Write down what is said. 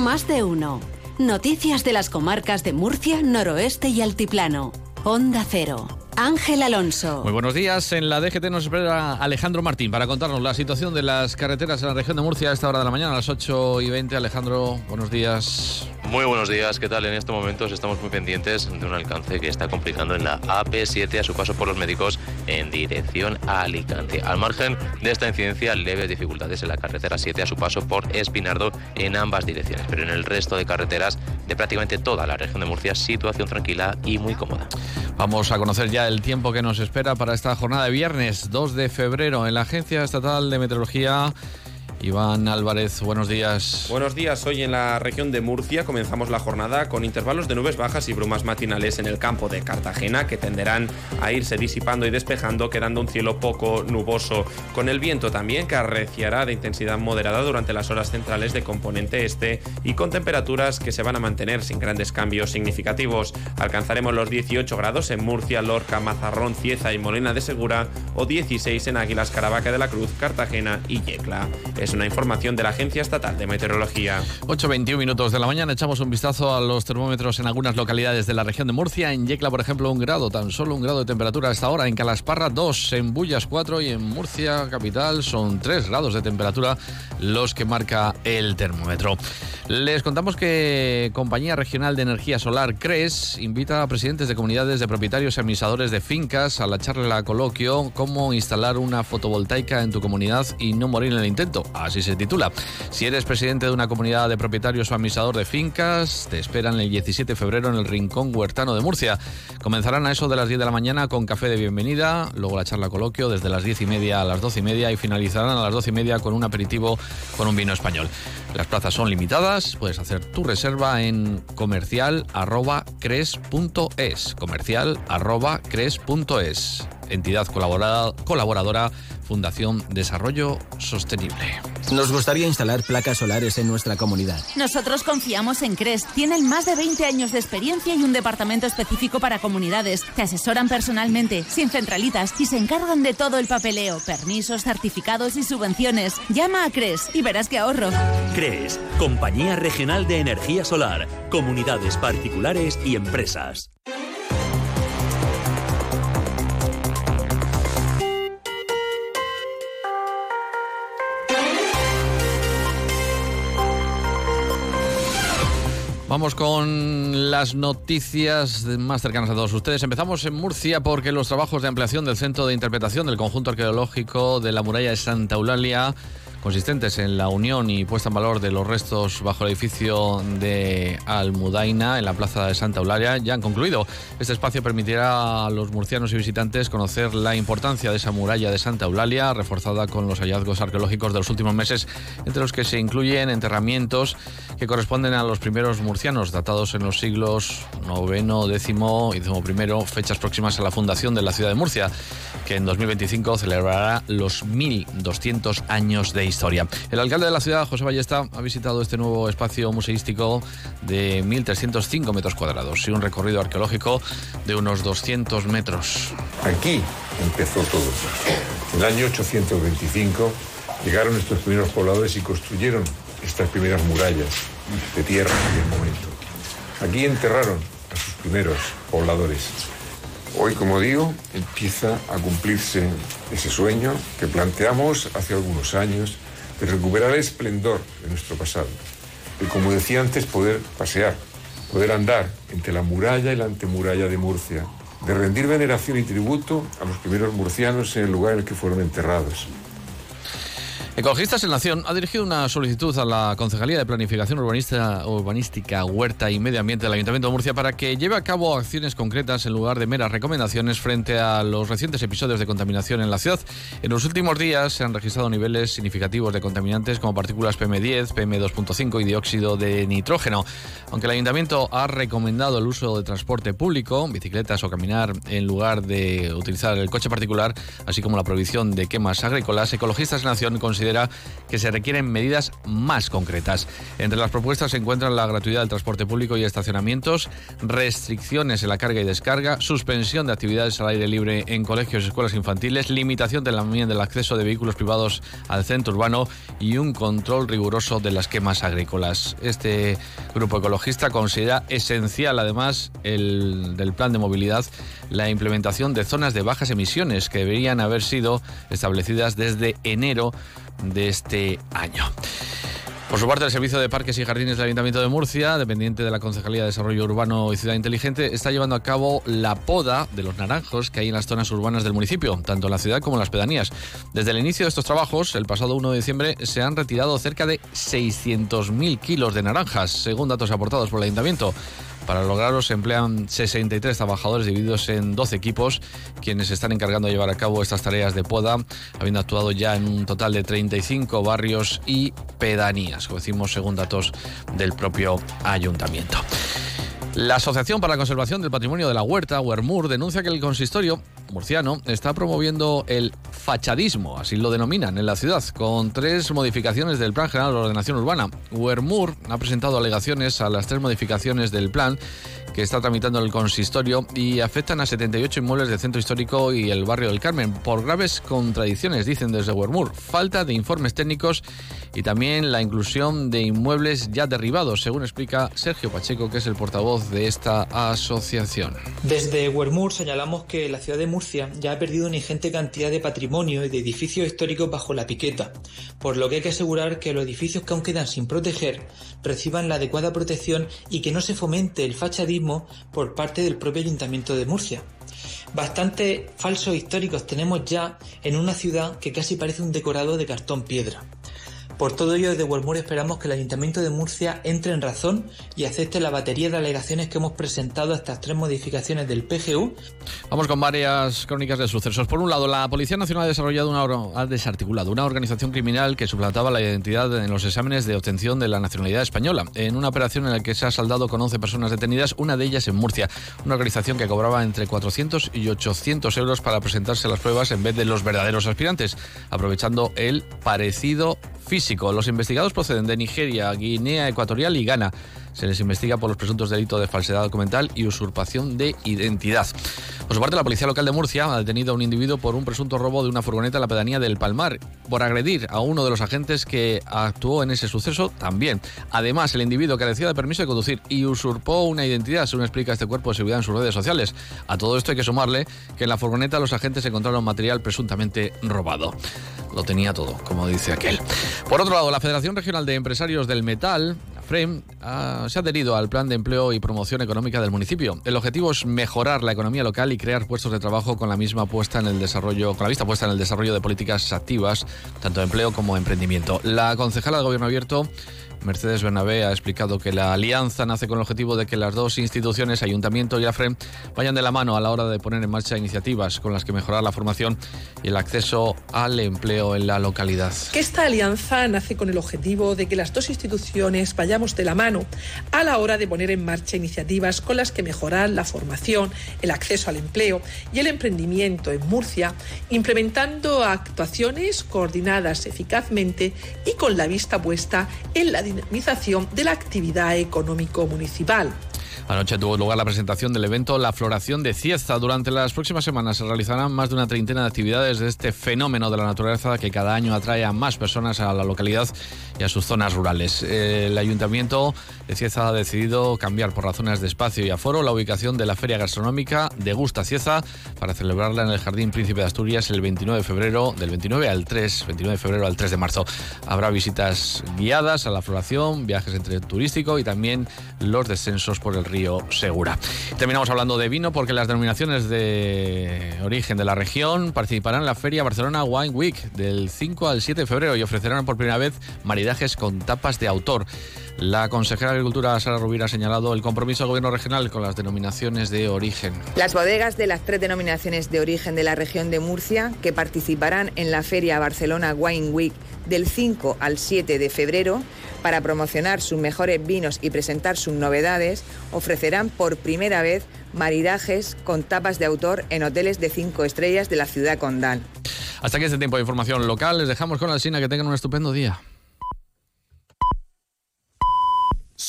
Más de uno. Noticias de las comarcas de Murcia, Noroeste y Altiplano. Onda Cero. Ángel Alonso. Muy buenos días. En la DGT nos espera Alejandro Martín para contarnos la situación de las carreteras en la región de Murcia a esta hora de la mañana, a las 8 y 20. Alejandro, buenos días. Muy buenos días, ¿qué tal? En estos momentos estamos muy pendientes de un alcance que está complicando en la AP7 a su paso por los médicos en dirección a Alicante. Al margen de esta incidencia, leves dificultades en la carretera 7 a su paso por Espinardo en ambas direcciones, pero en el resto de carreteras de prácticamente toda la región de Murcia, situación tranquila y muy cómoda. Vamos a conocer ya el tiempo que nos espera para esta jornada de viernes 2 de febrero en la Agencia Estatal de Meteorología. Iván Álvarez, buenos días. Buenos días. Hoy en la región de Murcia comenzamos la jornada con intervalos de nubes bajas y brumas matinales en el campo de Cartagena que tenderán a irse disipando y despejando, quedando un cielo poco nuboso. Con el viento también que arreciará de intensidad moderada durante las horas centrales de componente este y con temperaturas que se van a mantener sin grandes cambios significativos. Alcanzaremos los 18 grados en Murcia, Lorca, Mazarrón, Cieza y Molina de Segura o 16 en Águilas, Caravaca de la Cruz, Cartagena y Yecla una información de la Agencia Estatal de Meteorología. 8.21 minutos de la mañana, echamos un vistazo a los termómetros en algunas localidades de la región de Murcia. En Yecla, por ejemplo, un grado, tan solo un grado de temperatura a esta hora. En Calasparra, dos. En Bullas, cuatro. Y en Murcia, capital, son tres grados de temperatura los que marca el termómetro. Les contamos que Compañía Regional de Energía Solar, CRES, invita a presidentes de comunidades de propietarios y administradores de fincas a la charla coloquio cómo instalar una fotovoltaica en tu comunidad y no morir en el intento así se titula. Si eres presidente de una comunidad de propietarios o administrador de fincas, te esperan el 17 de febrero en el Rincón Huertano de Murcia. Comenzarán a eso de las 10 de la mañana con café de bienvenida, luego la charla coloquio desde las 10 y media a las 12 y media y finalizarán a las 12 y media con un aperitivo con un vino español. Las plazas son limitadas, puedes hacer tu reserva en comercial comercial entidad colaboradora Fundación Desarrollo Sostenible. Nos gustaría instalar placas solares en nuestra comunidad. Nosotros confiamos en CRES. Tienen más de 20 años de experiencia y un departamento específico para comunidades. Te asesoran personalmente, sin centralitas, y se encargan de todo el papeleo, permisos, certificados y subvenciones. Llama a CRES y verás que ahorro. CRES, Compañía Regional de Energía Solar, Comunidades Particulares y Empresas. Vamos con las noticias más cercanas a todos ustedes. Empezamos en Murcia porque los trabajos de ampliación del Centro de Interpretación del Conjunto Arqueológico de la Muralla de Santa Eulalia consistentes en la unión y puesta en valor de los restos bajo el edificio de Almudaina en la plaza de Santa Eulalia ya han concluido. Este espacio permitirá a los murcianos y visitantes conocer la importancia de esa muralla de Santa Eulalia, reforzada con los hallazgos arqueológicos de los últimos meses, entre los que se incluyen enterramientos que corresponden a los primeros murcianos, datados en los siglos IX, X y XI, fechas próximas a la fundación de la ciudad de Murcia, que en 2025 celebrará los 1200 años de historia. El alcalde de la ciudad, José Ballesta, ha visitado este nuevo espacio museístico de 1.305 metros cuadrados y un recorrido arqueológico de unos 200 metros. Aquí empezó todo. En el año 825 llegaron estos primeros pobladores y construyeron estas primeras murallas de tierra en aquel momento. Aquí enterraron a sus primeros pobladores. Hoy, como digo, empieza a cumplirse ese sueño que planteamos hace algunos años de recuperar el esplendor de nuestro pasado. De, como decía antes, poder pasear, poder andar entre la muralla y la antemuralla de Murcia, de rendir veneración y tributo a los primeros murcianos en el lugar en el que fueron enterrados. Ecologistas en Nación ha dirigido una solicitud a la Concejalía de Planificación Urbanística, Huerta y Medio Ambiente del Ayuntamiento de Murcia para que lleve a cabo acciones concretas en lugar de meras recomendaciones frente a los recientes episodios de contaminación en la ciudad. En los últimos días se han registrado niveles significativos de contaminantes como partículas PM10, PM2.5 y dióxido de nitrógeno. Aunque el Ayuntamiento ha recomendado el uso de transporte público, bicicletas o caminar en lugar de utilizar el coche particular, así como la prohibición de quemas agrícolas, Ecologistas en Nación considera considera que se requieren medidas más concretas. Entre las propuestas se encuentran la gratuidad del transporte público y estacionamientos, restricciones en la carga y descarga, suspensión de actividades al aire libre en colegios y escuelas infantiles, limitación también del acceso de vehículos privados al centro urbano y un control riguroso de las quemas agrícolas. Este grupo ecologista considera esencial, además, el, del plan de movilidad, la implementación de zonas de bajas emisiones que deberían haber sido establecidas desde enero de este año. Por su parte, el Servicio de Parques y Jardines del Ayuntamiento de Murcia, dependiente de la Concejalía de Desarrollo Urbano y Ciudad Inteligente, está llevando a cabo la poda de los naranjos que hay en las zonas urbanas del municipio, tanto en la ciudad como en las pedanías. Desde el inicio de estos trabajos, el pasado 1 de diciembre, se han retirado cerca de 600.000 kilos de naranjas, según datos aportados por el Ayuntamiento. Para lograrlo se emplean 63 trabajadores divididos en 12 equipos, quienes se están encargando de llevar a cabo estas tareas de poda, habiendo actuado ya en un total de 35 barrios y pedanías, como decimos según datos del propio ayuntamiento. La Asociación para la Conservación del Patrimonio de la Huerta, Huermur, denuncia que el consistorio murciano está promoviendo el fachadismo, así lo denominan en la ciudad, con tres modificaciones del Plan General de Ordenación Urbana. Huermur ha presentado alegaciones a las tres modificaciones del plan que está tramitando el consistorio y afectan a 78 inmuebles del centro histórico y el barrio del Carmen por graves contradicciones, dicen desde Huermur, falta de informes técnicos y también la inclusión de inmuebles ya derribados, según explica Sergio Pacheco, que es el portavoz de esta asociación. Desde Huermur señalamos que la ciudad de Murcia ya ha perdido una ingente cantidad de patrimonio y de edificios históricos bajo la piqueta, por lo que hay que asegurar que los edificios que aún quedan sin proteger reciban la adecuada protección y que no se fomente el fachadismo por parte del propio Ayuntamiento de Murcia. Bastantes falsos históricos tenemos ya en una ciudad que casi parece un decorado de cartón piedra. Por todo ello, desde Huermur esperamos que el Ayuntamiento de Murcia entre en razón y acepte la batería de alegaciones que hemos presentado a estas tres modificaciones del PGU. Vamos con varias crónicas de sucesos. Por un lado, la Policía Nacional ha desarrollado una, ha desarticulado una organización criminal que suplantaba la identidad en los exámenes de obtención de la nacionalidad española, en una operación en la que se ha saldado con 11 personas detenidas, una de ellas en Murcia, una organización que cobraba entre 400 y 800 euros para presentarse las pruebas en vez de los verdaderos aspirantes, aprovechando el parecido físico. Los investigados proceden de Nigeria, Guinea Ecuatorial y Ghana. Se les investiga por los presuntos delitos de falsedad documental y usurpación de identidad. Por su parte, la Policía Local de Murcia ha detenido a un individuo por un presunto robo de una furgoneta en la pedanía del Palmar, por agredir a uno de los agentes que actuó en ese suceso también. Además, el individuo carecía de permiso de conducir y usurpó una identidad, según explica este cuerpo de seguridad en sus redes sociales. A todo esto hay que sumarle que en la furgoneta los agentes encontraron material presuntamente robado. Lo tenía todo, como dice aquel. Por otro lado, la Federación Regional de Empresarios del Metal, FREM, ha, se ha adherido al plan de empleo y promoción económica del municipio. El objetivo es mejorar la economía local y crear puestos de trabajo con la misma puesta en el desarrollo, con la vista puesta en el desarrollo de políticas activas, tanto de empleo como emprendimiento. La concejala de Gobierno Abierto Mercedes Bernabé ha explicado que la alianza nace con el objetivo de que las dos instituciones, Ayuntamiento y AFREM, vayan de la mano a la hora de poner en marcha iniciativas con las que mejorar la formación y el acceso al empleo en la localidad. Que esta alianza nace con el objetivo de que las dos instituciones vayamos de la mano a la hora de poner en marcha iniciativas con las que mejorar la formación, el acceso al empleo y el emprendimiento en Murcia, implementando actuaciones coordinadas eficazmente y con la vista puesta en la dinamización de la actividad económico municipal. Anoche tuvo lugar la presentación del evento La Floración de Cieza. Durante las próximas semanas se realizarán más de una treintena de actividades de este fenómeno de la naturaleza que cada año atrae a más personas a la localidad y a sus zonas rurales. El Ayuntamiento de Cieza ha decidido cambiar por razones de espacio y aforo la ubicación de la feria gastronómica de Gusta Cieza para celebrarla en el Jardín Príncipe de Asturias el 29 de febrero, del 29 al 3, 29 de febrero al 3 de marzo. Habrá visitas guiadas a la floración, viajes entre turístico y también los descensos por el río Segura. Terminamos hablando de vino porque las denominaciones de origen de la región participarán en la feria Barcelona Wine Week del 5 al 7 de febrero y ofrecerán por primera vez maridajes con tapas de autor. La consejera de Agricultura, Sara Rubira, ha señalado el compromiso del Gobierno regional con las denominaciones de origen. Las bodegas de las tres denominaciones de origen de la región de Murcia, que participarán en la Feria Barcelona Wine Week del 5 al 7 de febrero, para promocionar sus mejores vinos y presentar sus novedades, ofrecerán por primera vez maridajes con tapas de autor en hoteles de cinco estrellas de la ciudad condal. Hasta aquí este tiempo de información local. Les dejamos con la Sina. Que tengan un estupendo día.